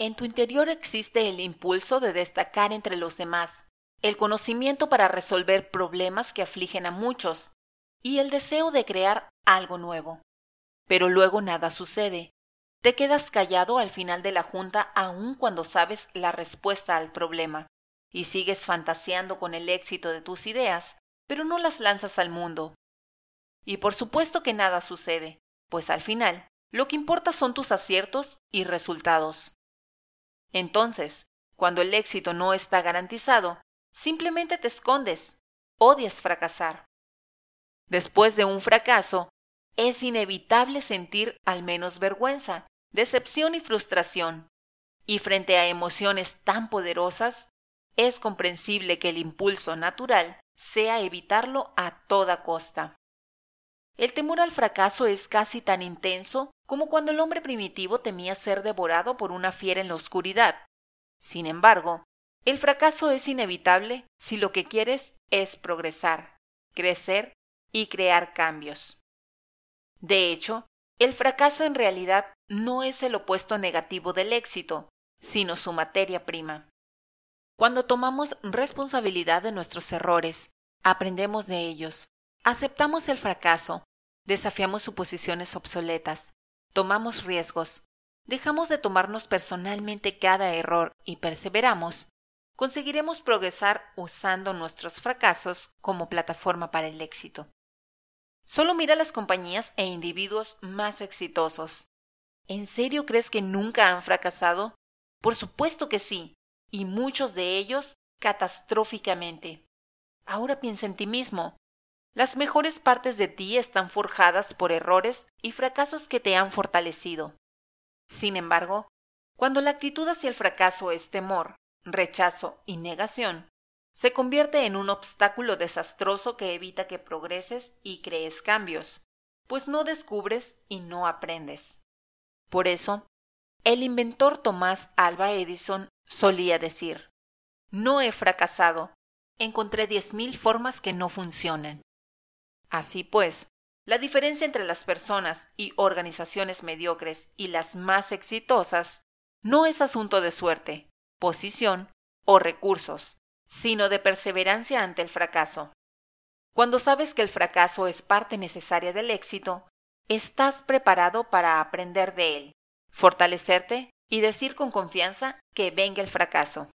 En tu interior existe el impulso de destacar entre los demás, el conocimiento para resolver problemas que afligen a muchos y el deseo de crear algo nuevo. Pero luego nada sucede. Te quedas callado al final de la junta aun cuando sabes la respuesta al problema y sigues fantaseando con el éxito de tus ideas, pero no las lanzas al mundo. Y por supuesto que nada sucede, pues al final lo que importa son tus aciertos y resultados. Entonces, cuando el éxito no está garantizado, simplemente te escondes, odias fracasar. Después de un fracaso, es inevitable sentir al menos vergüenza, decepción y frustración. Y frente a emociones tan poderosas, es comprensible que el impulso natural sea evitarlo a toda costa. El temor al fracaso es casi tan intenso como cuando el hombre primitivo temía ser devorado por una fiera en la oscuridad. Sin embargo, el fracaso es inevitable si lo que quieres es progresar, crecer y crear cambios. De hecho, el fracaso en realidad no es el opuesto negativo del éxito, sino su materia prima. Cuando tomamos responsabilidad de nuestros errores, aprendemos de ellos, aceptamos el fracaso desafiamos suposiciones obsoletas, tomamos riesgos, dejamos de tomarnos personalmente cada error y perseveramos, conseguiremos progresar usando nuestros fracasos como plataforma para el éxito. Solo mira las compañías e individuos más exitosos. ¿En serio crees que nunca han fracasado? Por supuesto que sí, y muchos de ellos catastróficamente. Ahora piensa en ti mismo. Las mejores partes de ti están forjadas por errores y fracasos que te han fortalecido. Sin embargo, cuando la actitud hacia el fracaso es temor, rechazo y negación, se convierte en un obstáculo desastroso que evita que progreses y crees cambios, pues no descubres y no aprendes. Por eso, el inventor Tomás Alba Edison solía decir, No he fracasado, encontré diez mil formas que no funcionan. Así pues, la diferencia entre las personas y organizaciones mediocres y las más exitosas no es asunto de suerte, posición o recursos, sino de perseverancia ante el fracaso. Cuando sabes que el fracaso es parte necesaria del éxito, estás preparado para aprender de él, fortalecerte y decir con confianza que venga el fracaso.